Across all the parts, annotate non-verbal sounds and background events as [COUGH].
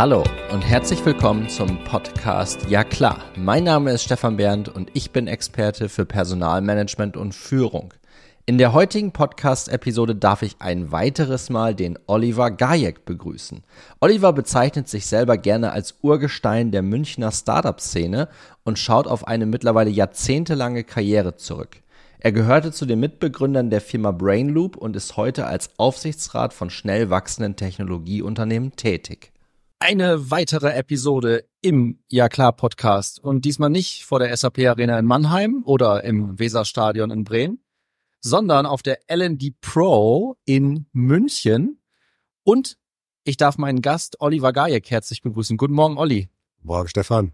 Hallo und herzlich willkommen zum Podcast Ja klar. Mein Name ist Stefan Bernd und ich bin Experte für Personalmanagement und Führung. In der heutigen Podcast-Episode darf ich ein weiteres Mal den Oliver Gajek begrüßen. Oliver bezeichnet sich selber gerne als Urgestein der Münchner Startup-Szene und schaut auf eine mittlerweile jahrzehntelange Karriere zurück. Er gehörte zu den Mitbegründern der Firma Brainloop und ist heute als Aufsichtsrat von schnell wachsenden Technologieunternehmen tätig. Eine weitere Episode im Ja klar Podcast und diesmal nicht vor der SAP Arena in Mannheim oder im Weserstadion in Bremen, sondern auf der LND Pro in München und ich darf meinen Gast Oliver Gajek herzlich begrüßen. Guten Morgen, Olli. Morgen, Stefan.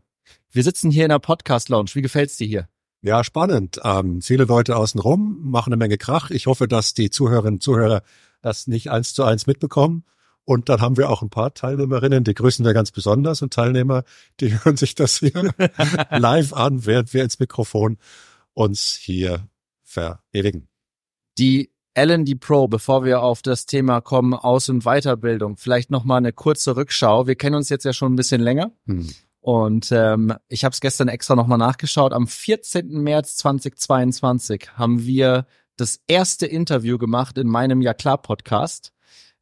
Wir sitzen hier in der Podcast Lounge. Wie gefällt's dir hier? Ja, spannend. Ähm, viele Leute außen rum machen eine Menge Krach. Ich hoffe, dass die Zuhörerinnen und Zuhörer das nicht eins zu eins mitbekommen. Und dann haben wir auch ein paar Teilnehmerinnen, die grüßen wir ganz besonders und Teilnehmer, die [LAUGHS] hören sich das hier [LAUGHS] live an, während wir ins Mikrofon uns hier verewigen. Die L&D Pro, bevor wir auf das Thema kommen, Aus- und Weiterbildung, vielleicht nochmal eine kurze Rückschau. Wir kennen uns jetzt ja schon ein bisschen länger. Hm. Und ähm, ich habe es gestern extra nochmal nachgeschaut. Am 14. März 2022 haben wir das erste Interview gemacht in meinem Ja klar Podcast.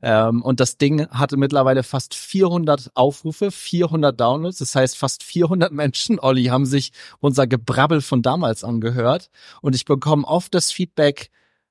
Ähm, und das Ding hatte mittlerweile fast 400 Aufrufe, 400 Downloads. Das heißt, fast 400 [LAUGHS] Menschen, Olli, haben sich unser Gebrabbel von damals angehört. Und ich bekomme oft das Feedback,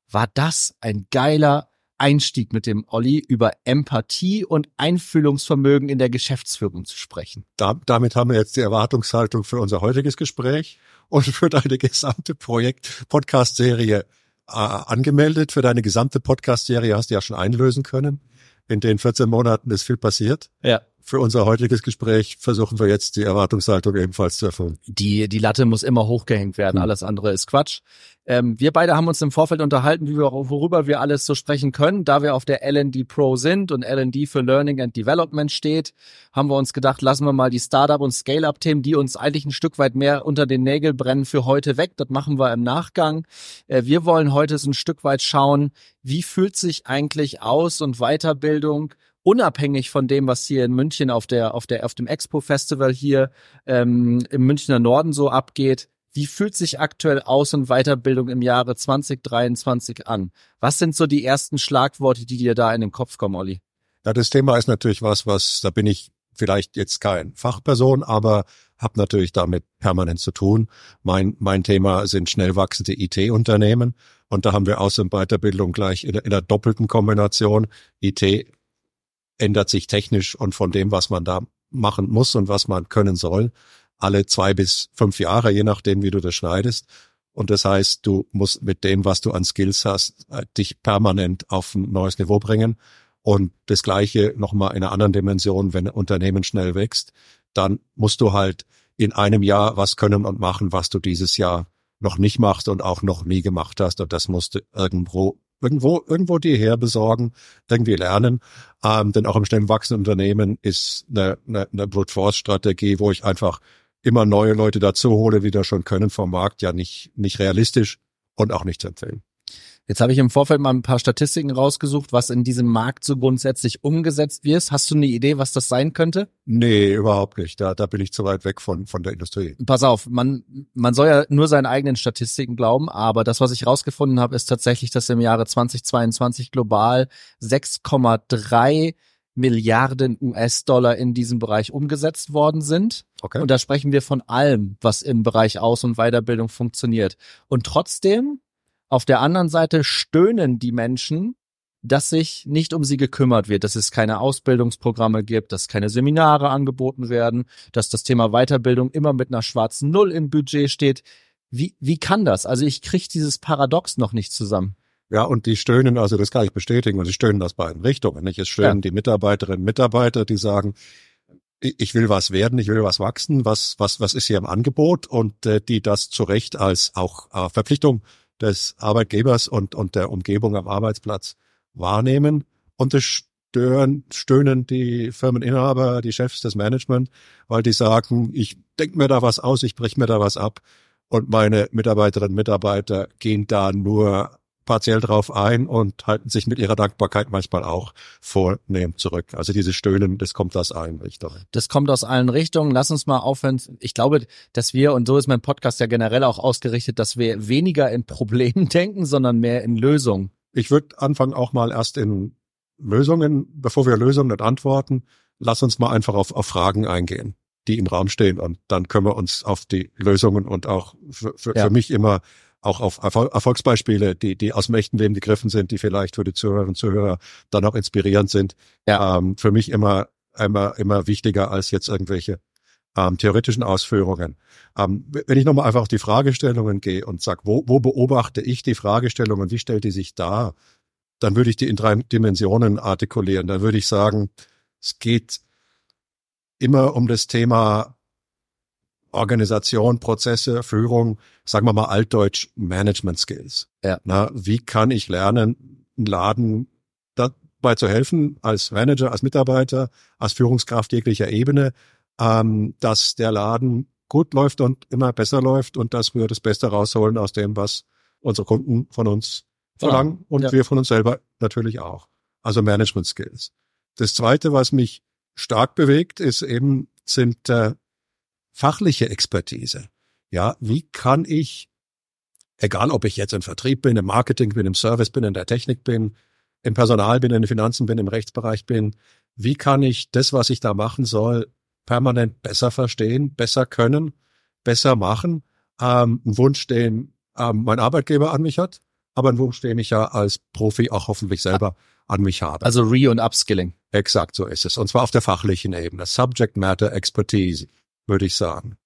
war das ein geiler Einstieg mit dem Olli über Empathie und Einfühlungsvermögen in der Geschäftsführung zu sprechen. Da, damit haben wir jetzt die Erwartungshaltung für unser heutiges Gespräch und für deine gesamte Projekt-Podcast-Serie angemeldet. Für deine gesamte Podcast-Serie hast du ja schon einlösen können. In den 14 Monaten ist viel passiert. Ja für unser heutiges Gespräch versuchen wir jetzt die Erwartungshaltung ebenfalls zu erfüllen. Die, die Latte muss immer hochgehängt werden, hm. alles andere ist Quatsch. Ähm, wir beide haben uns im Vorfeld unterhalten, wie wir, worüber wir alles so sprechen können. Da wir auf der LND Pro sind und LND für Learning and Development steht, haben wir uns gedacht, lassen wir mal die Startup- und Scale-Up-Themen, die uns eigentlich ein Stück weit mehr unter den Nägeln brennen, für heute weg. Das machen wir im Nachgang. Äh, wir wollen heute so ein Stück weit schauen, wie fühlt sich eigentlich Aus- und Weiterbildung unabhängig von dem, was hier in München auf der, auf der, auf dem Expo Festival hier ähm, im Münchner Norden so abgeht. Wie fühlt sich aktuell Aus- und Weiterbildung im Jahre 2023 an? Was sind so die ersten Schlagworte, die dir da in den Kopf kommen, Olli? Ja, das Thema ist natürlich was, was, da bin ich vielleicht jetzt kein Fachperson, aber habe natürlich damit permanent zu tun. Mein, mein Thema sind schnell wachsende IT-Unternehmen und da haben wir Aus- und Weiterbildung gleich in, in der doppelten Kombination. IT ändert sich technisch und von dem, was man da machen muss und was man können soll, alle zwei bis fünf Jahre, je nachdem, wie du das schneidest. Und das heißt, du musst mit dem, was du an Skills hast, äh, dich permanent auf ein neues Niveau bringen. Und das Gleiche nochmal in einer anderen Dimension, wenn ein Unternehmen schnell wächst, dann musst du halt in einem Jahr was können und machen, was du dieses Jahr noch nicht machst und auch noch nie gemacht hast. Und das musst du irgendwo irgendwo, irgendwo die her besorgen, irgendwie lernen. Ähm, denn auch im schnell wachsenden Unternehmen ist eine, eine, eine Brute Force Strategie, wo ich einfach immer neue Leute dazu hole, die das schon können vom Markt, ja nicht, nicht realistisch und auch nicht zu empfehlen. Jetzt habe ich im Vorfeld mal ein paar Statistiken rausgesucht, was in diesem Markt so grundsätzlich umgesetzt wird. Hast du eine Idee, was das sein könnte? Nee, überhaupt nicht. Da, da bin ich zu weit weg von, von der Industrie. Pass auf, man, man soll ja nur seinen eigenen Statistiken glauben, aber das, was ich rausgefunden habe, ist tatsächlich, dass im Jahre 2022 global 6,3 Milliarden US-Dollar in diesem Bereich umgesetzt worden sind. Okay. Und da sprechen wir von allem, was im Bereich Aus- und Weiterbildung funktioniert. Und trotzdem auf der anderen Seite stöhnen die Menschen, dass sich nicht um sie gekümmert wird, dass es keine Ausbildungsprogramme gibt, dass keine Seminare angeboten werden, dass das Thema Weiterbildung immer mit einer schwarzen Null im Budget steht. Wie, wie kann das? Also ich kriege dieses Paradox noch nicht zusammen. Ja, und die stöhnen, also das kann ich bestätigen, und sie stöhnen aus beiden Richtungen. Nicht? Es stöhnen ja. die Mitarbeiterinnen und Mitarbeiter, die sagen, ich will was werden, ich will was wachsen, was, was, was ist hier im Angebot und äh, die das zu Recht als auch äh, Verpflichtung des Arbeitgebers und, und der Umgebung am Arbeitsplatz wahrnehmen. Und das stören, stöhnen die Firmeninhaber, die Chefs des Management, weil die sagen, ich denke mir da was aus, ich brech mir da was ab. Und meine Mitarbeiterinnen und Mitarbeiter gehen da nur partiell drauf ein und halten sich mit ihrer Dankbarkeit manchmal auch vornehm zurück. Also diese Stöhnen, das kommt aus allen Richtungen. Das kommt aus allen Richtungen. Lass uns mal aufhören. Ich glaube, dass wir, und so ist mein Podcast ja generell auch ausgerichtet, dass wir weniger in Problemen [LAUGHS] denken, sondern mehr in Lösungen. Ich würde anfangen auch mal erst in Lösungen, bevor wir Lösungen und Antworten, lass uns mal einfach auf, auf Fragen eingehen, die im Raum stehen und dann können wir uns auf die Lösungen und auch für, für, ja. für mich immer auch auf Erfolgsbeispiele, die, die aus dem echten Leben gegriffen sind, die vielleicht für die Zuhörerinnen und Zuhörer dann auch inspirierend sind. Ja. Ähm, für mich immer, immer, immer wichtiger als jetzt irgendwelche ähm, theoretischen Ausführungen. Ähm, wenn ich nochmal einfach auf die Fragestellungen gehe und sage, wo, wo beobachte ich die Fragestellungen, wie stellt die sich dar, dann würde ich die in drei Dimensionen artikulieren. Dann würde ich sagen, es geht immer um das Thema Organisation, Prozesse, Führung, sagen wir mal altdeutsch Management Skills. Ja. Na, wie kann ich lernen, einen Laden dabei zu helfen, als Manager, als Mitarbeiter, als Führungskraft jeglicher Ebene, ähm, dass der Laden gut läuft und immer besser läuft und dass wir das Beste rausholen aus dem, was unsere Kunden von uns verlangen ja. und ja. wir von uns selber natürlich auch. Also Management Skills. Das zweite, was mich stark bewegt, ist eben, sind äh, fachliche Expertise. Ja, wie kann ich, egal ob ich jetzt im Vertrieb bin, im Marketing bin, im Service bin, in der Technik bin, im Personal bin, in den Finanzen bin, im Rechtsbereich bin, wie kann ich das, was ich da machen soll, permanent besser verstehen, besser können, besser machen. Ähm, ein Wunsch, den ähm, mein Arbeitgeber an mich hat, aber ein Wunsch, den ich ja als Profi auch hoffentlich selber an mich habe. Also Re- und Upskilling. Exakt, so ist es. Und zwar auf der fachlichen Ebene. Subject Matter Expertise, würde ich sagen.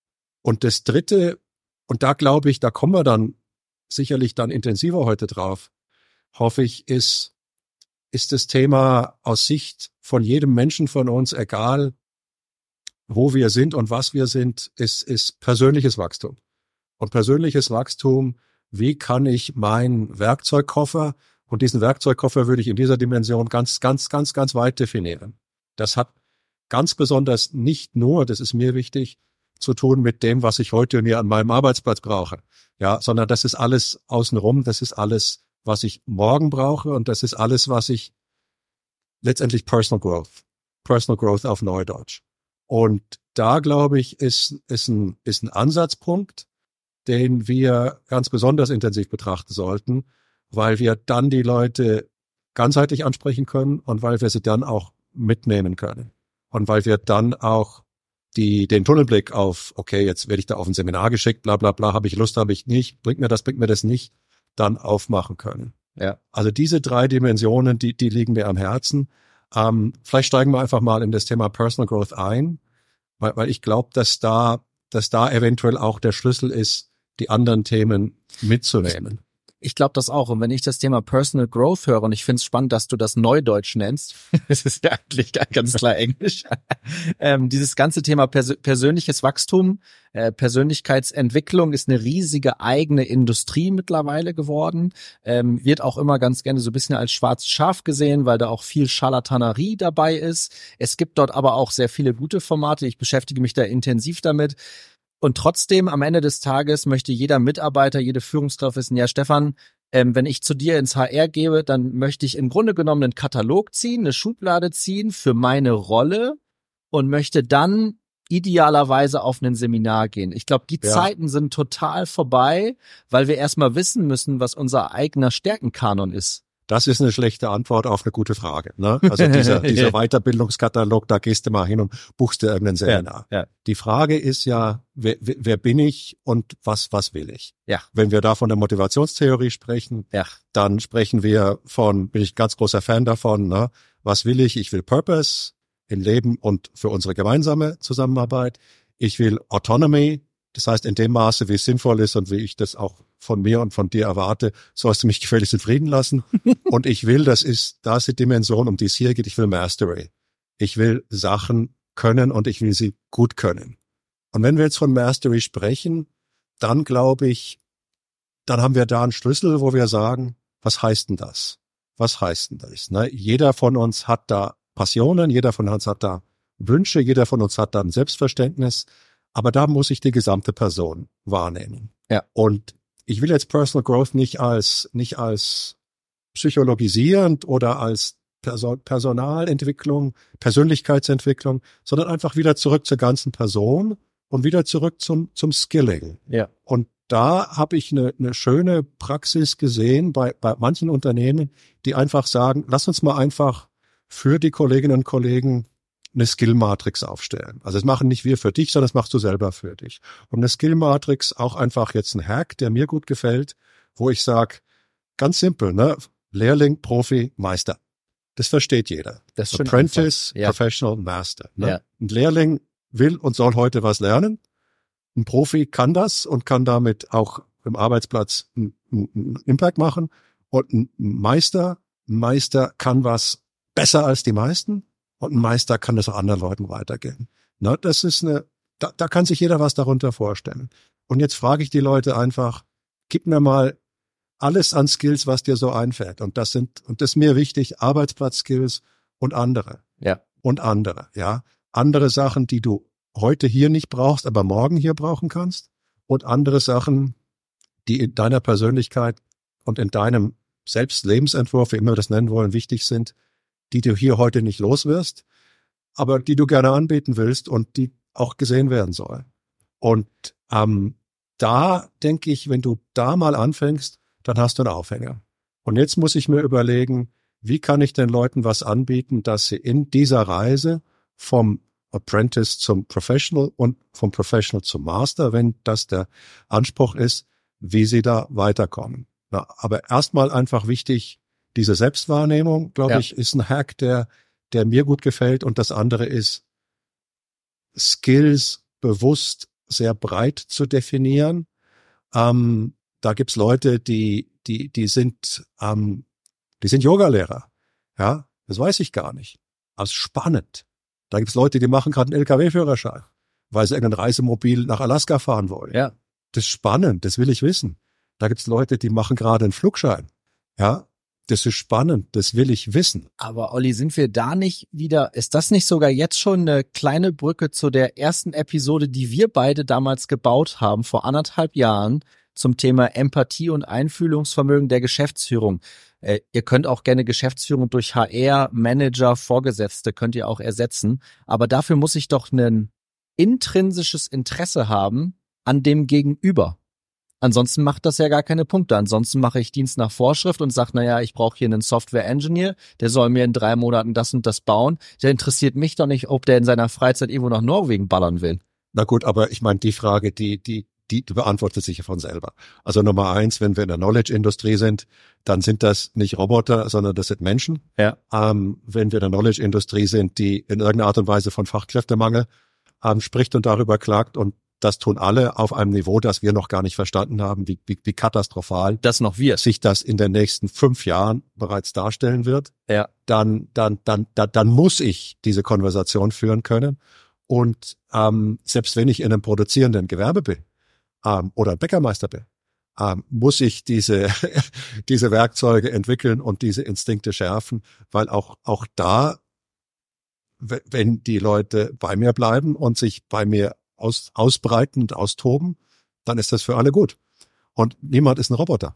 Und das Dritte, und da glaube ich, da kommen wir dann sicherlich dann intensiver heute drauf, hoffe ich, ist, ist das Thema aus Sicht von jedem Menschen von uns, egal wo wir sind und was wir sind, ist, ist persönliches Wachstum. Und persönliches Wachstum, wie kann ich meinen Werkzeugkoffer, und diesen Werkzeugkoffer würde ich in dieser Dimension ganz, ganz, ganz, ganz weit definieren. Das hat ganz besonders nicht nur, das ist mir wichtig, zu tun mit dem, was ich heute und hier an meinem Arbeitsplatz brauche. Ja, sondern das ist alles außenrum, das ist alles, was ich morgen brauche und das ist alles, was ich letztendlich Personal Growth, Personal Growth auf Neudeutsch. Und da glaube ich, ist, ist, ein, ist ein Ansatzpunkt, den wir ganz besonders intensiv betrachten sollten, weil wir dann die Leute ganzheitlich ansprechen können und weil wir sie dann auch mitnehmen können. Und weil wir dann auch die, den Tunnelblick auf, okay, jetzt werde ich da auf ein Seminar geschickt, bla bla bla, habe ich Lust, habe ich nicht, bringt mir das, bringt mir das nicht, dann aufmachen können. Ja. Also diese drei Dimensionen, die, die liegen mir am Herzen. Ähm, vielleicht steigen wir einfach mal in das Thema Personal Growth ein, weil, weil ich glaube, dass da, dass da eventuell auch der Schlüssel ist, die anderen Themen mitzunehmen. Ich glaube das auch. Und wenn ich das Thema Personal Growth höre, und ich finde es spannend, dass du das Neudeutsch nennst, [LAUGHS] das ist ja eigentlich ganz klar Englisch, [LAUGHS] ähm, dieses ganze Thema Pers persönliches Wachstum, äh, Persönlichkeitsentwicklung ist eine riesige eigene Industrie mittlerweile geworden, ähm, wird auch immer ganz gerne so ein bisschen als schwarzes Schaf gesehen, weil da auch viel Scharlatanerie dabei ist. Es gibt dort aber auch sehr viele gute Formate. Ich beschäftige mich da intensiv damit. Und trotzdem am Ende des Tages möchte jeder Mitarbeiter, jede Führungskraft wissen, ja, Stefan, ähm, wenn ich zu dir ins HR gebe, dann möchte ich im Grunde genommen einen Katalog ziehen, eine Schublade ziehen für meine Rolle und möchte dann idealerweise auf ein Seminar gehen. Ich glaube, die ja. Zeiten sind total vorbei, weil wir erstmal wissen müssen, was unser eigener Stärkenkanon ist. Das ist eine schlechte Antwort auf eine gute Frage. Ne? Also dieser, [LAUGHS] dieser Weiterbildungskatalog, da gehst du mal hin und buchst dir irgendein Seminar. Ja, ja. Die Frage ist ja, wer, wer bin ich und was, was will ich? Ja. Wenn wir da von der Motivationstheorie sprechen, ja. dann sprechen wir von, bin ich ganz großer Fan davon, ne? was will ich? Ich will Purpose im Leben und für unsere gemeinsame Zusammenarbeit. Ich will Autonomy, das heißt in dem Maße, wie es sinnvoll ist und wie ich das auch von mir und von dir erwarte, sollst du mich gefälligst zufrieden lassen. [LAUGHS] und ich will, das ist, da ist die Dimension, um die es hier geht, ich will Mastery. Ich will Sachen können und ich will sie gut können. Und wenn wir jetzt von Mastery sprechen, dann glaube ich, dann haben wir da einen Schlüssel, wo wir sagen, was heißt denn das? Was heißt denn das? Ne? Jeder von uns hat da Passionen, jeder von uns hat da Wünsche, jeder von uns hat da ein Selbstverständnis, aber da muss ich die gesamte Person wahrnehmen. Ja. Und ich will jetzt Personal Growth nicht als, nicht als psychologisierend oder als Person Personalentwicklung, Persönlichkeitsentwicklung, sondern einfach wieder zurück zur ganzen Person und wieder zurück zum, zum Skilling. Ja. Und da habe ich eine, eine schöne Praxis gesehen bei, bei manchen Unternehmen, die einfach sagen, lass uns mal einfach für die Kolleginnen und Kollegen eine Skill-Matrix aufstellen. Also das machen nicht wir für dich, sondern das machst du selber für dich. Und eine Skill-Matrix auch einfach jetzt ein Hack, der mir gut gefällt, wo ich sage, ganz simpel, ne? Lehrling, Profi, Meister. Das versteht jeder. Das ist Apprentice. Ja. Professional, Master. Ne? Ja. Ein Lehrling will und soll heute was lernen. Ein Profi kann das und kann damit auch im Arbeitsplatz einen, einen Impact machen. Und ein Meister, ein Meister kann was besser als die meisten und ein Meister kann das auch anderen Leuten weitergeben. Ne, das ist eine, da, da kann sich jeder was darunter vorstellen. Und jetzt frage ich die Leute einfach, gib mir mal alles an Skills, was dir so einfällt. Und das sind, und das ist mir wichtig, Arbeitsplatzskills und andere. Ja. Und andere, ja. Andere Sachen, die du heute hier nicht brauchst, aber morgen hier brauchen kannst. Und andere Sachen, die in deiner Persönlichkeit und in deinem Selbstlebensentwurf, wie immer wir das nennen wollen, wichtig sind, die du hier heute nicht los wirst, aber die du gerne anbieten willst und die auch gesehen werden sollen. Und ähm, da denke ich, wenn du da mal anfängst, dann hast du einen Aufhänger. Und jetzt muss ich mir überlegen, wie kann ich den Leuten was anbieten, dass sie in dieser Reise vom Apprentice zum Professional und vom Professional zum Master, wenn das der Anspruch ist, wie sie da weiterkommen. Na, aber erstmal einfach wichtig, diese Selbstwahrnehmung, glaube Ja. ich, ist ein Hack, der, der mir gut gefällt. Und das andere ist, Skills bewusst sehr breit zu definieren. Ähm, da gibt's Leute, die, die, die sind, ähm, die sind Yogalehrer. Ja, das weiß ich gar nicht. Ist spannend. Da gibt's Leute, die machen gerade einen LKW-Führerschein, weil sie irgendein Reisemobil nach Alaska fahren wollen. Ja. Das ist spannend, das will ich wissen. Da gibt's Leute, die machen gerade einen Flugschein. Ja, das ist spannend, das will ich wissen. Aber Olli, sind wir da nicht wieder, ist das nicht sogar jetzt schon eine kleine Brücke zu der ersten Episode, die wir beide damals gebaut haben, vor anderthalb Jahren, zum Thema Empathie und Einfühlungsvermögen der Geschäftsführung? Äh, ihr könnt auch gerne Geschäftsführung durch HR, Manager, Vorgesetzte könnt ihr auch ersetzen. Aber dafür muss ich doch ein intrinsisches Interesse haben an dem Gegenüber. Ansonsten macht das ja gar keine Punkte. Ansonsten mache ich Dienst nach Vorschrift und sage, naja, ich brauche hier einen Software-Engineer, der soll mir in drei Monaten das und das bauen. Der interessiert mich doch nicht, ob der in seiner Freizeit irgendwo nach Norwegen ballern will. Na gut, aber ich meine, die Frage, die, die, die beantwortet sich ja von selber. Also Nummer eins, wenn wir in der Knowledge-Industrie sind, dann sind das nicht Roboter, sondern das sind Menschen. Ja. Ähm, wenn wir in der Knowledge-Industrie sind, die in irgendeiner Art und Weise von Fachkräftemangel ähm, spricht und darüber klagt und das tun alle auf einem Niveau, das wir noch gar nicht verstanden haben, wie, wie, wie katastrophal Das noch wir. sich das in den nächsten fünf Jahren bereits darstellen wird, Ja. dann, dann, dann, dann, dann muss ich diese Konversation führen können. Und ähm, selbst wenn ich in einem produzierenden Gewerbe bin ähm, oder ein Bäckermeister bin, ähm, muss ich diese, [LAUGHS] diese Werkzeuge entwickeln und diese Instinkte schärfen, weil auch, auch da, wenn die Leute bei mir bleiben und sich bei mir aus, ausbreiten und austoben, dann ist das für alle gut. Und niemand ist ein Roboter.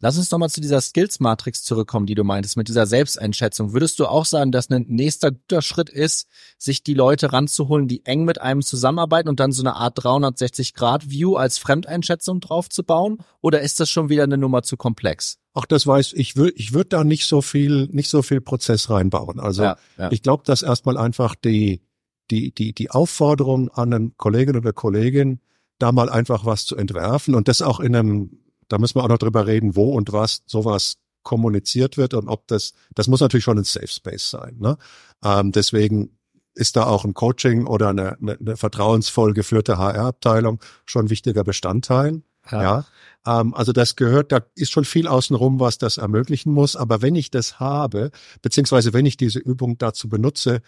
Lass uns nochmal zu dieser Skills-Matrix zurückkommen, die du meintest, mit dieser Selbsteinschätzung. Würdest du auch sagen, dass ein nächster guter Schritt ist, sich die Leute ranzuholen, die eng mit einem zusammenarbeiten und dann so eine Art 360-Grad-View als Fremdeinschätzung draufzubauen? Oder ist das schon wieder eine Nummer zu komplex? Auch das weiß ich, will, ich würde da nicht so viel, nicht so viel Prozess reinbauen. Also ja, ja. ich glaube, dass erstmal einfach die, die, die, die Aufforderung an einen Kollegen oder Kollegin, da mal einfach was zu entwerfen und das auch in einem, da müssen wir auch noch drüber reden, wo und was sowas kommuniziert wird und ob das, das muss natürlich schon ein Safe Space sein. Ne? Ähm, deswegen ist da auch ein Coaching oder eine, eine, eine vertrauensvoll geführte HR-Abteilung schon ein wichtiger Bestandteil. Ja. Ähm, also das gehört, da ist schon viel außenrum, was das ermöglichen muss. Aber wenn ich das habe, beziehungsweise wenn ich diese Übung dazu benutze,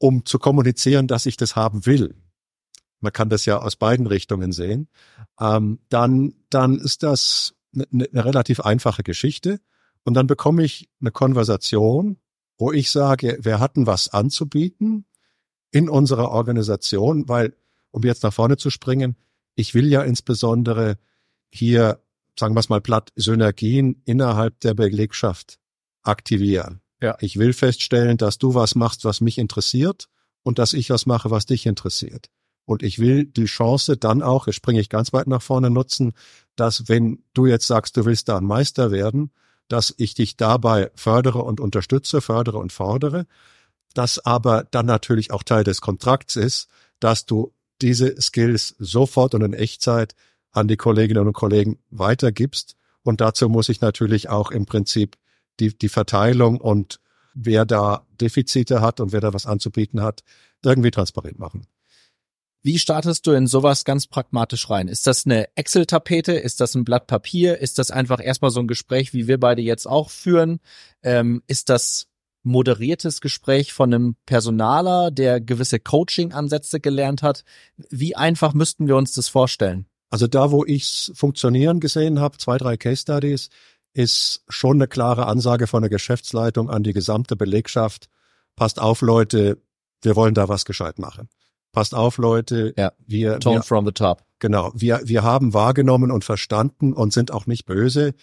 um zu kommunizieren, dass ich das haben will, man kann das ja aus beiden Richtungen sehen, ähm, dann, dann ist das eine, eine relativ einfache Geschichte. Und dann bekomme ich eine Konversation, wo ich sage, wir hatten was anzubieten in unserer Organisation, weil, um jetzt nach vorne zu springen, ich will ja insbesondere hier sagen wir es mal platt, Synergien innerhalb der Belegschaft aktivieren. Ja. Ich will feststellen, dass du was machst, was mich interessiert und dass ich was mache, was dich interessiert. Und ich will die Chance dann auch, jetzt springe ich ganz weit nach vorne, nutzen, dass wenn du jetzt sagst, du willst da ein Meister werden, dass ich dich dabei fördere und unterstütze, fördere und fordere, dass aber dann natürlich auch Teil des Kontrakts ist, dass du diese Skills sofort und in Echtzeit an die Kolleginnen und Kollegen weitergibst. Und dazu muss ich natürlich auch im Prinzip die, die Verteilung und wer da Defizite hat und wer da was anzubieten hat, irgendwie transparent machen. Wie startest du in sowas ganz pragmatisch rein? Ist das eine Excel-Tapete? Ist das ein Blatt Papier? Ist das einfach erstmal so ein Gespräch, wie wir beide jetzt auch führen? Ähm, ist das moderiertes Gespräch von einem Personaler, der gewisse Coaching-Ansätze gelernt hat? Wie einfach müssten wir uns das vorstellen? Also da, wo ich's funktionieren gesehen habe, zwei, drei Case Studies, ist schon eine klare Ansage von der Geschäftsleitung an die gesamte Belegschaft. Passt auf, Leute, wir wollen da was gescheit machen. Passt auf, Leute, Ja. wir, Tone wir from the top. Genau, wir, wir haben wahrgenommen und verstanden und sind auch nicht böse,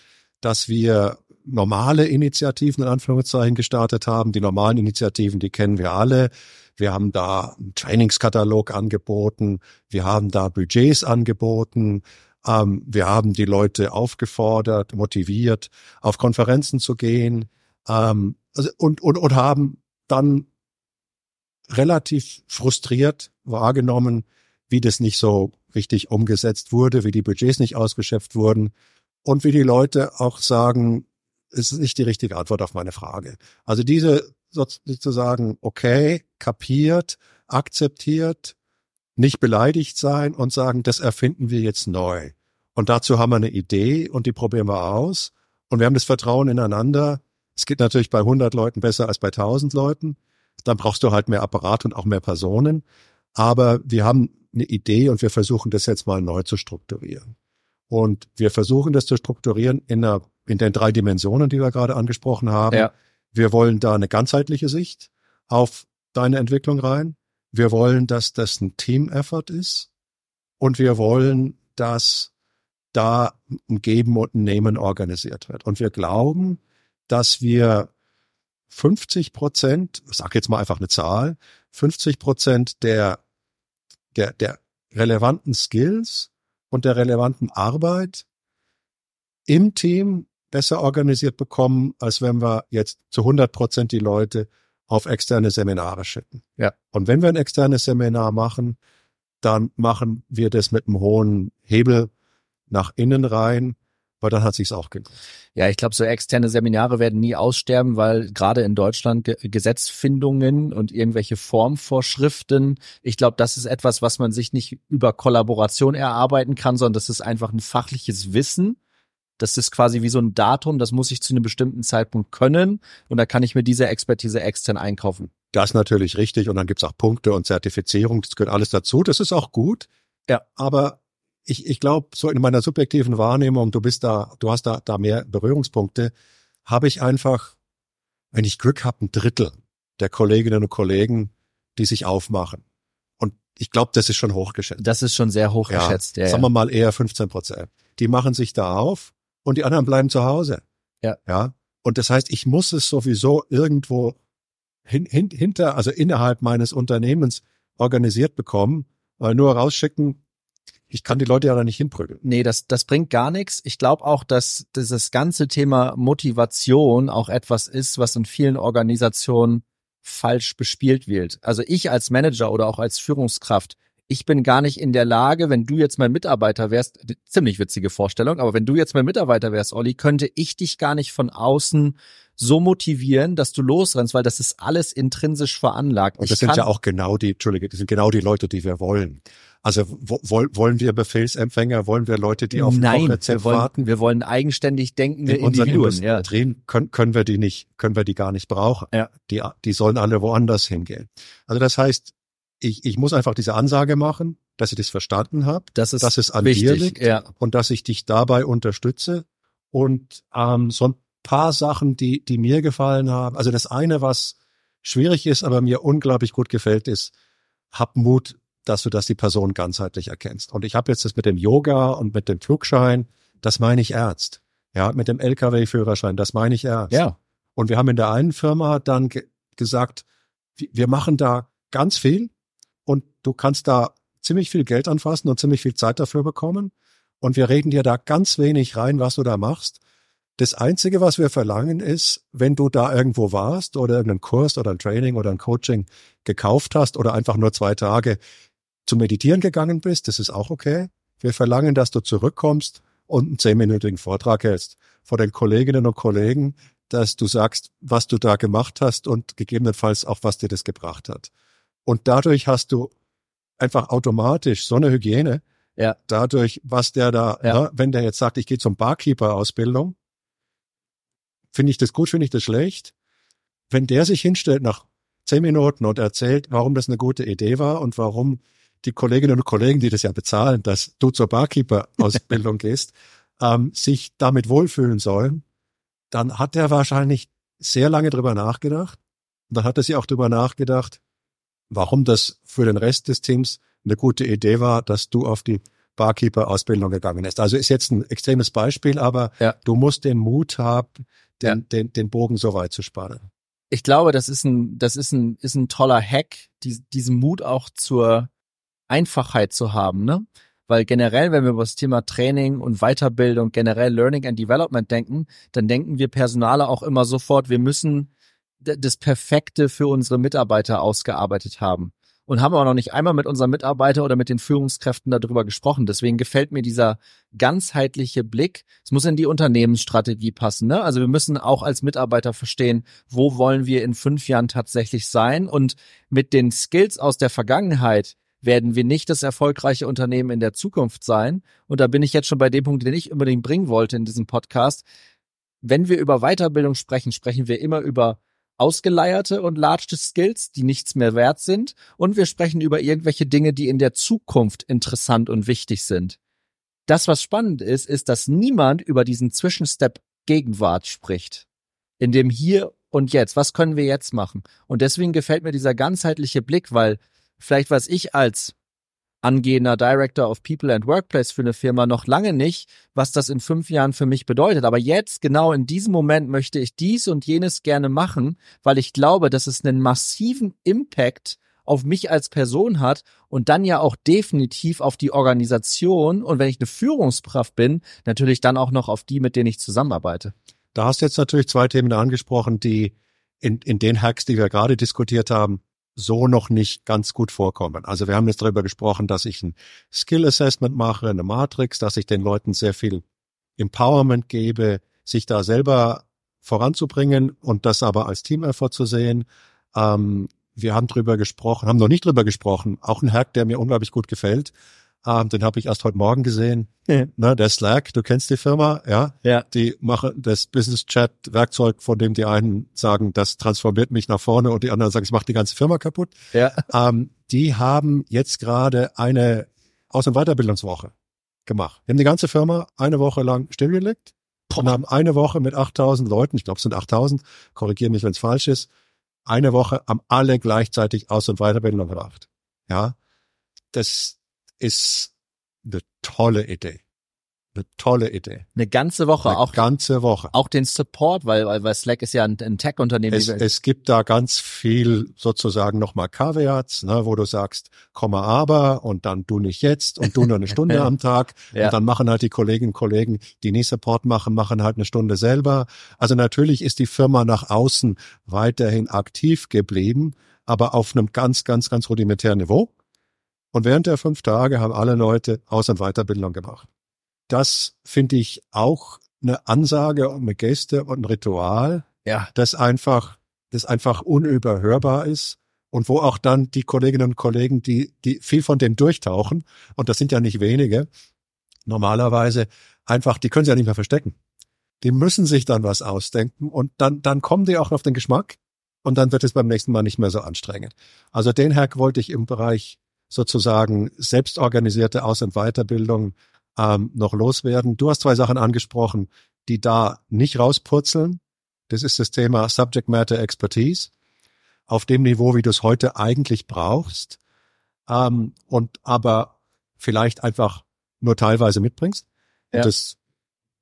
dass wir normale Initiativen in Anführungszeichen gestartet haben. Die normalen Initiativen, die kennen wir alle. Wir haben da einen Trainingskatalog angeboten, wir haben da Budgets angeboten, ähm, wir haben die Leute aufgefordert, motiviert, auf Konferenzen zu gehen ähm, also, und, und, und haben dann relativ frustriert wahrgenommen, wie das nicht so richtig umgesetzt wurde, wie die Budgets nicht ausgeschöpft wurden und wie die Leute auch sagen, es ist nicht die richtige Antwort auf meine Frage. Also diese sozusagen, okay, kapiert, akzeptiert, nicht beleidigt sein und sagen, das erfinden wir jetzt neu. Und dazu haben wir eine Idee und die probieren wir aus. Und wir haben das Vertrauen ineinander. Es geht natürlich bei 100 Leuten besser als bei 1000 Leuten. Dann brauchst du halt mehr Apparat und auch mehr Personen. Aber wir haben eine Idee und wir versuchen das jetzt mal neu zu strukturieren. Und wir versuchen das zu strukturieren in, einer, in den drei Dimensionen, die wir gerade angesprochen haben. Ja. Wir wollen da eine ganzheitliche Sicht auf deine Entwicklung rein. Wir wollen, dass das ein Team-Effort ist. Und wir wollen, dass da ein Geben und ein Nehmen organisiert wird. Und wir glauben, dass wir 50 Prozent, sag jetzt mal einfach eine Zahl, 50 Prozent der, der, der relevanten Skills und der relevanten Arbeit im Team besser organisiert bekommen, als wenn wir jetzt zu 100 Prozent die Leute auf externe Seminare schicken. Ja. Und wenn wir ein externes Seminar machen, dann machen wir das mit einem hohen Hebel nach innen rein, weil dann hat sich's auch gelohnt. Ja, ich glaube, so externe Seminare werden nie aussterben, weil gerade in Deutschland Ge Gesetzfindungen und irgendwelche Formvorschriften, ich glaube, das ist etwas, was man sich nicht über Kollaboration erarbeiten kann, sondern das ist einfach ein fachliches Wissen. Das ist quasi wie so ein Datum, das muss ich zu einem bestimmten Zeitpunkt können und da kann ich mir diese Expertise extern einkaufen. Das ist natürlich richtig und dann gibt's auch Punkte und Zertifizierung, das gehört alles dazu, das ist auch gut. Ja. Aber ich, ich glaube, so in meiner subjektiven Wahrnehmung, du bist da, du hast da, da mehr Berührungspunkte, habe ich einfach, wenn ich Glück habe, ein Drittel der Kolleginnen und Kollegen, die sich aufmachen. Und ich glaube, das ist schon hochgeschätzt. Das ist schon sehr hoch geschätzt. Ja, sagen wir mal eher 15 Prozent. Die machen sich da auf und die anderen bleiben zu Hause. Ja. Ja. Und das heißt, ich muss es sowieso irgendwo hin, hin, hinter, also innerhalb meines Unternehmens organisiert bekommen, weil nur rausschicken, ich kann die Leute ja da nicht hinprügeln. Nee, das, das bringt gar nichts. Ich glaube auch, dass dieses ganze Thema Motivation auch etwas ist, was in vielen Organisationen falsch bespielt wird. Also ich als Manager oder auch als Führungskraft, ich bin gar nicht in der Lage, wenn du jetzt mein Mitarbeiter wärst, ziemlich witzige Vorstellung, aber wenn du jetzt mein Mitarbeiter wärst, Olli, könnte ich dich gar nicht von außen so motivieren, dass du losrennst, weil das ist alles intrinsisch veranlagt. Und Ich das sind kann- ja auch genau die, Entschuldige, das sind genau die Leute, die wir wollen. Also wo, woll- wollen wir Befehlsempfänger, wollen wir Leute, die auf ein Nein, wir Kochrezept wollen, warten? wir wollen eigenständig denkende in Individuen. Ja. Können, können wir die nicht, können wir die gar nicht brauchen. Ja. Die, die sollen alle woanders hingehen. Also das heißt, ich, ich muss einfach diese Ansage machen, dass ich das verstanden habe, Das ist, dass es an wichtig. dir liegt Ja. und dass ich dich dabei unterstütze. Und ähm, so ein paar Sachen, die, die mir gefallen haben. Also das eine, was schwierig ist, aber mir unglaublich gut gefällt, ist, hab Mut, dass du das die Person ganzheitlich erkennst. Und ich habe jetzt das mit dem Yoga und mit dem Flugschein das meine ich ernst. Ja, mit dem LKW-Führerschein, das meine ich ernst. Ja. Und wir haben in der einen Firma dann ge gesagt, wir machen da ganz viel und du kannst da ziemlich viel Geld anfassen und ziemlich viel Zeit dafür bekommen. Und wir reden dir da ganz wenig rein, was du da machst. Das Einzige, was wir verlangen, ist, wenn du da irgendwo warst oder irgendeinen Kurs oder ein Training oder ein Coaching gekauft hast oder einfach nur zwei Tage zu meditieren gegangen bist, das ist auch okay. Wir verlangen, dass du zurückkommst und einen zehnminütigen Vortrag hältst vor den Kolleginnen und Kollegen, dass du sagst, was du da gemacht hast und gegebenenfalls auch, was dir das gebracht hat. Und dadurch hast du einfach automatisch so eine Hygiene. Ja. Dadurch, was der da, Ja. ne, wenn der jetzt sagt, ich gehe zum Barkeeper-Ausbildung, finde ich das gut, finde ich das schlecht. Wenn der sich hinstellt nach zehn Minuten und erzählt, warum das eine gute Idee war und warum die Kolleginnen und Kollegen, die das ja bezahlen, dass du zur Barkeeper-Ausbildung [LAUGHS] gehst, ähm, sich damit wohlfühlen sollen, dann hat er wahrscheinlich sehr lange drüber nachgedacht. Und dann hat er sich auch drüber nachgedacht, warum das für den Rest des Teams eine gute Idee war, dass du auf die Barkeeper-Ausbildung gegangen bist. Also ist jetzt ein extremes Beispiel, aber Ja. du musst den Mut haben, den, Ja. den, den Bogen so weit zu spannen. ich glaube, das ist ein, das ist ein, ist ein toller Hack, die, diesen Mut auch zur Einfachheit zu haben, ne? Weil generell, wenn wir über das Thema Training und Weiterbildung, generell Learning and Development denken, dann denken wir Personale auch immer sofort, wir müssen das Perfekte für unsere Mitarbeiter ausgearbeitet haben. Und haben aber noch nicht einmal mit unseren Mitarbeiter oder mit den Führungskräften darüber gesprochen. Deswegen gefällt mir dieser ganzheitliche Blick. Es muss in die Unternehmensstrategie passen. Ne? Also wir müssen auch als Mitarbeiter verstehen, wo wollen wir in fünf Jahren tatsächlich sein. Und mit den Skills aus der Vergangenheit werden wir nicht das erfolgreiche Unternehmen in der Zukunft sein. Und da bin ich jetzt schon bei dem Punkt, den ich unbedingt bringen wollte in diesem Podcast. Wenn wir über Weiterbildung sprechen, sprechen wir immer über ausgeleierte und large Skills, die nichts mehr wert sind. Und wir sprechen über irgendwelche Dinge, die in der Zukunft interessant und wichtig sind. Das, was spannend ist, ist, dass niemand über diesen Zwischenstep Gegenwart spricht. In dem Hier und Jetzt. Was können wir jetzt machen? Und deswegen gefällt mir dieser ganzheitliche Blick, weil vielleicht was ich als angehender Director of People and Workplace für eine Firma noch lange nicht, was das in fünf Jahren für mich bedeutet. Aber jetzt, genau in diesem Moment, möchte ich dies und jenes gerne machen, weil ich glaube, dass es einen massiven Impact auf mich als Person hat und dann ja auch definitiv auf die Organisation und wenn ich eine Führungskraft bin, natürlich dann auch noch auf die, mit denen ich zusammenarbeite. Da hast du jetzt natürlich zwei Themen angesprochen, die in, in den Hacks, die wir gerade diskutiert haben, so noch nicht ganz gut vorkommen. Also wir haben jetzt darüber gesprochen, dass ich ein Skill Assessment mache, eine Matrix, dass ich den Leuten sehr viel Empowerment gebe, sich da selber voranzubringen und das aber als Team-Effort zu sehen. Ähm, wir haben drüber gesprochen, haben noch nicht drüber gesprochen, auch ein Hack, der mir unglaublich gut gefällt. Ähm, den habe ich erst heute Morgen gesehen. Ne, der Slack, du kennst die Firma, ja? Ja. Die machen das Business Chat Werkzeug, von dem die einen sagen, das transformiert mich nach vorne und die anderen sagen, es macht die ganze Firma kaputt. Ja. Ähm, die haben jetzt gerade eine Aus- und Weiterbildungswoche gemacht. Die haben die ganze Firma eine Woche lang stillgelegt und haben eine Woche mit 8000 Leuten, ich glaube es sind 8000, korrigiere mich, wenn es falsch ist, eine Woche haben alle gleichzeitig Aus- und Weiterbildung gemacht. Ja, das ist eine tolle Idee. Eine tolle Idee. Eine ganze Woche, Eine auch, ganze Woche. auch den Support, weil, weil weil Slack ist ja ein, ein Tech-Unternehmen. Es, es gibt da ganz viel sozusagen nochmal Caveats, ne, wo du sagst, Komma aber und dann du nicht jetzt und du nur eine [LAUGHS] Stunde am Tag. Ja. Und dann machen halt die Kolleginnen und Kollegen, die nie Support machen, machen halt eine Stunde selber. Also natürlich ist die Firma nach außen weiterhin aktiv geblieben, aber auf einem ganz, ganz, ganz rudimentären Niveau. Und während der fünf Tage haben alle Leute Aus- und Weiterbildung gemacht. Das finde ich auch eine Ansage und eine Geste und ein Ritual, ja, das einfach, das einfach unüberhörbar ist und wo auch dann die Kolleginnen und Kollegen, die, die viel von dem durchtauchen, und das sind ja nicht wenige, normalerweise einfach, die können sie ja nicht mehr verstecken. Die müssen sich dann was ausdenken und dann, dann kommen die auch auf den Geschmack und dann wird es beim nächsten Mal nicht mehr so anstrengend. Also den Hack wollte ich im Bereich sozusagen selbstorganisierte Aus- und Weiterbildung ähm, noch loswerden. Du hast zwei Sachen angesprochen, die da nicht rauspurzeln. Das ist das Thema Subject Matter Expertise auf dem Niveau, wie du es heute eigentlich brauchst, ähm, und aber vielleicht einfach nur teilweise mitbringst. Ja. Das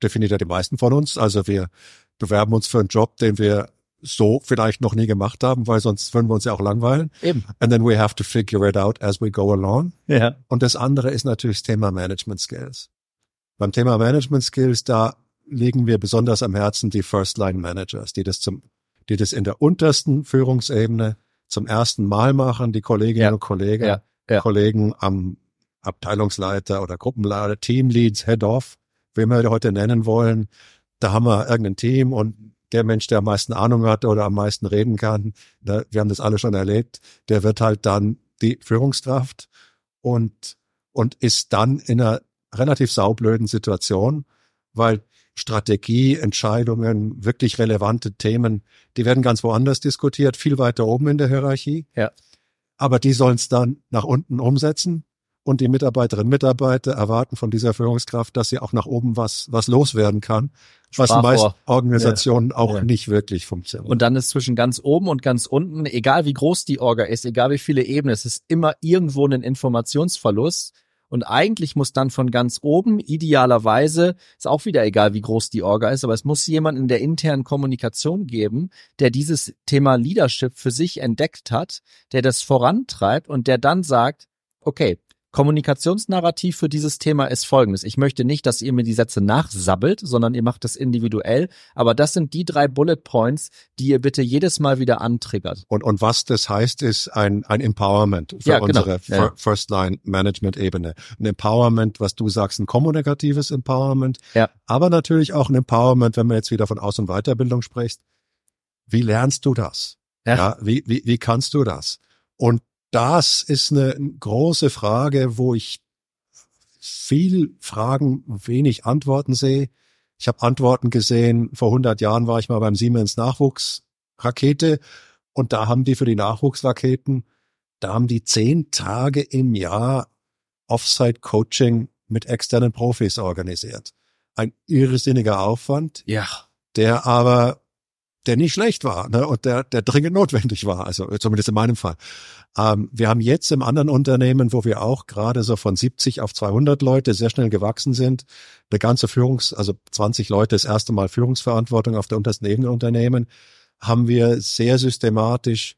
definiert ja die meisten von uns. Also wir bewerben uns für einen Job, den wir so vielleicht noch nie gemacht haben, weil sonst würden wir uns ja auch langweilen. Eben. And then we have to figure it out as we go along. Ja. Und das andere ist natürlich das Thema Management Skills. Beim Thema Management Skills, da liegen wir besonders am Herzen die First Line Managers, die das zum, die das in der untersten Führungsebene zum ersten Mal machen, die Kolleginnen Ja. und Kollegen, Ja. Ja. Kollegen am Abteilungsleiter oder Gruppenleiter, Teamleads, Head of, wie wir heute nennen wollen. Da haben wir irgendein Team und der Mensch, der am meisten Ahnung hat oder am meisten reden kann, da, wir haben das alle schon erlebt, der wird halt dann die Führungskraft und, und ist dann in einer relativ saublöden Situation, weil Strategie, Entscheidungen, wirklich relevante Themen, die werden ganz woanders diskutiert, viel weiter oben in der Hierarchie. Ja. Aber die sollen es dann nach unten umsetzen und die Mitarbeiterinnen und Mitarbeiter erwarten von dieser Führungskraft, dass sie auch nach oben was, was loswerden kann, was Sprachrohr. meisten Organisationen auch Ja. nicht wirklich funktioniert. Und dann ist zwischen ganz oben und ganz unten, egal wie groß die Orga ist, egal wie viele Ebenen, es ist immer irgendwo ein Informationsverlust. Und eigentlich muss dann von ganz oben, idealerweise, ist auch wieder egal, wie groß die Orga ist, aber es muss jemand in der internen Kommunikation geben, der dieses Thema Leadership für sich entdeckt hat, der das vorantreibt und der dann sagt, okay, Kommunikationsnarrativ für dieses Thema ist folgendes. Ich möchte nicht, dass ihr mir die Sätze nachsabbelt, sondern ihr macht das individuell. Aber das sind die drei Bullet Points, die ihr bitte jedes Mal wieder antriggert. Und, und was das heißt, ist ein, ein Empowerment für Ja, genau. unsere Ja, ja. First-Line-Management-Ebene. Ein Empowerment, was du sagst, ein kommunikatives Empowerment, Ja. aber natürlich auch ein Empowerment, wenn man jetzt wieder von Aus- und Weiterbildung spricht. Wie lernst du das? Ja. wie, wie, wie kannst du das? Und das ist eine große Frage, wo ich viel Fragen, wenig Antworten sehe. Ich habe Antworten gesehen, vor 100 Jahren war ich mal beim Siemens Nachwuchsrakete und da haben die für die Nachwuchsraketen, da haben die zehn Tage im Jahr Offsite-Coaching mit externen Profis organisiert. Ein irrsinniger Aufwand, Ja. der aber der nicht schlecht war ne, und der, der dringend notwendig war, also zumindest in meinem Fall. Ähm, wir haben jetzt im anderen Unternehmen, wo wir auch gerade so von 70 auf 200 Leute sehr schnell gewachsen sind, eine ganze Führungs-, also 20 Leute das erste Mal Führungsverantwortung auf der untersten Ebene Unternehmen, haben wir sehr systematisch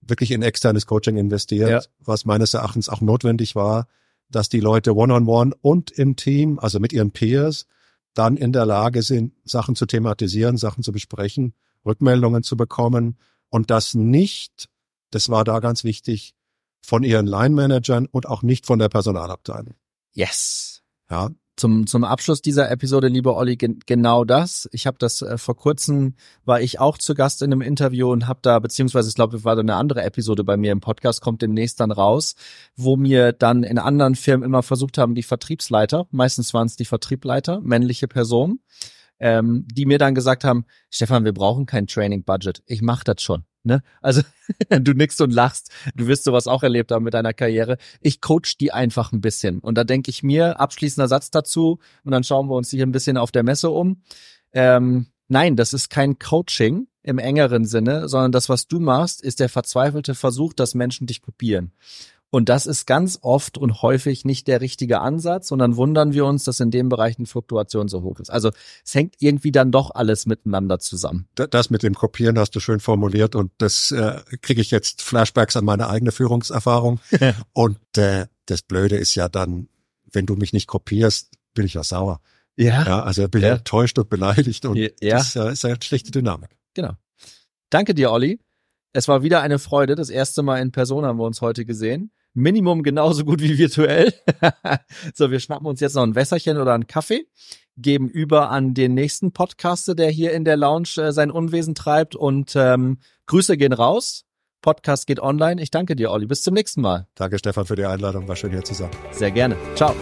wirklich in externes Coaching investiert, Ja. was meines Erachtens auch notwendig war, dass die Leute one-on-one und im Team, also mit ihren Peers, dann in der Lage sind, Sachen zu thematisieren, Sachen zu besprechen, Rückmeldungen zu bekommen und das nicht, das war da ganz wichtig, von ihren Line-Managern und auch nicht von der Personalabteilung. Yes. Ja, Zum, zum Abschluss dieser Episode, lieber Olli, gen genau das. Ich habe das äh, vor kurzem, war ich auch zu Gast in einem Interview und habe da, beziehungsweise ich glaube, es war da eine andere Episode bei mir im Podcast, kommt demnächst dann raus, wo mir dann in anderen Firmen immer versucht haben, die Vertriebsleiter, meistens waren es die Vertriebleiter, männliche Personen, ähm, die mir dann gesagt haben, Stefan, wir brauchen kein Training-Budget, ich mache das schon. Ne? Also [LAUGHS] du nickst und lachst, du wirst sowas auch erlebt haben mit deiner Karriere. Ich coach die einfach ein bisschen. Und da denke ich mir, abschließender Satz dazu, und dann schauen wir uns hier ein bisschen auf der Messe um. Ähm, nein, das ist kein Coaching im engeren Sinne, sondern das, was du machst, ist der verzweifelte Versuch, dass Menschen dich kopieren. Und das ist ganz oft und häufig nicht der richtige Ansatz, sondern wundern wir uns, dass in dem Bereich die Fluktuation so hoch ist. Also es hängt irgendwie dann doch alles miteinander zusammen. Da- das mit dem Kopieren hast du schön formuliert und das äh, kriege ich jetzt Flashbacks an meine eigene Führungserfahrung. [LAUGHS] und äh, das Blöde ist ja dann, wenn du mich nicht kopierst, bin ich ja sauer. Ja, also bin ich Ja. enttäuscht und beleidigt und Ja. das äh, ist ja eine schlechte Dynamik. Genau. Danke dir, Olli. Es war wieder eine Freude. Das erste Mal in Person haben wir uns heute gesehen. Minimum genauso gut wie virtuell. [LAUGHS] so, wir schnappen uns jetzt noch ein Wässerchen oder einen Kaffee, geben über an den nächsten Podcaster, der hier in der Lounge äh, sein Unwesen treibt und ähm, Grüße gehen raus. Podcast geht online. Ich danke dir, Olli. Bis zum nächsten Mal. Danke Stefan für die Einladung, war schön hier zu sein. Sehr gerne. Ciao.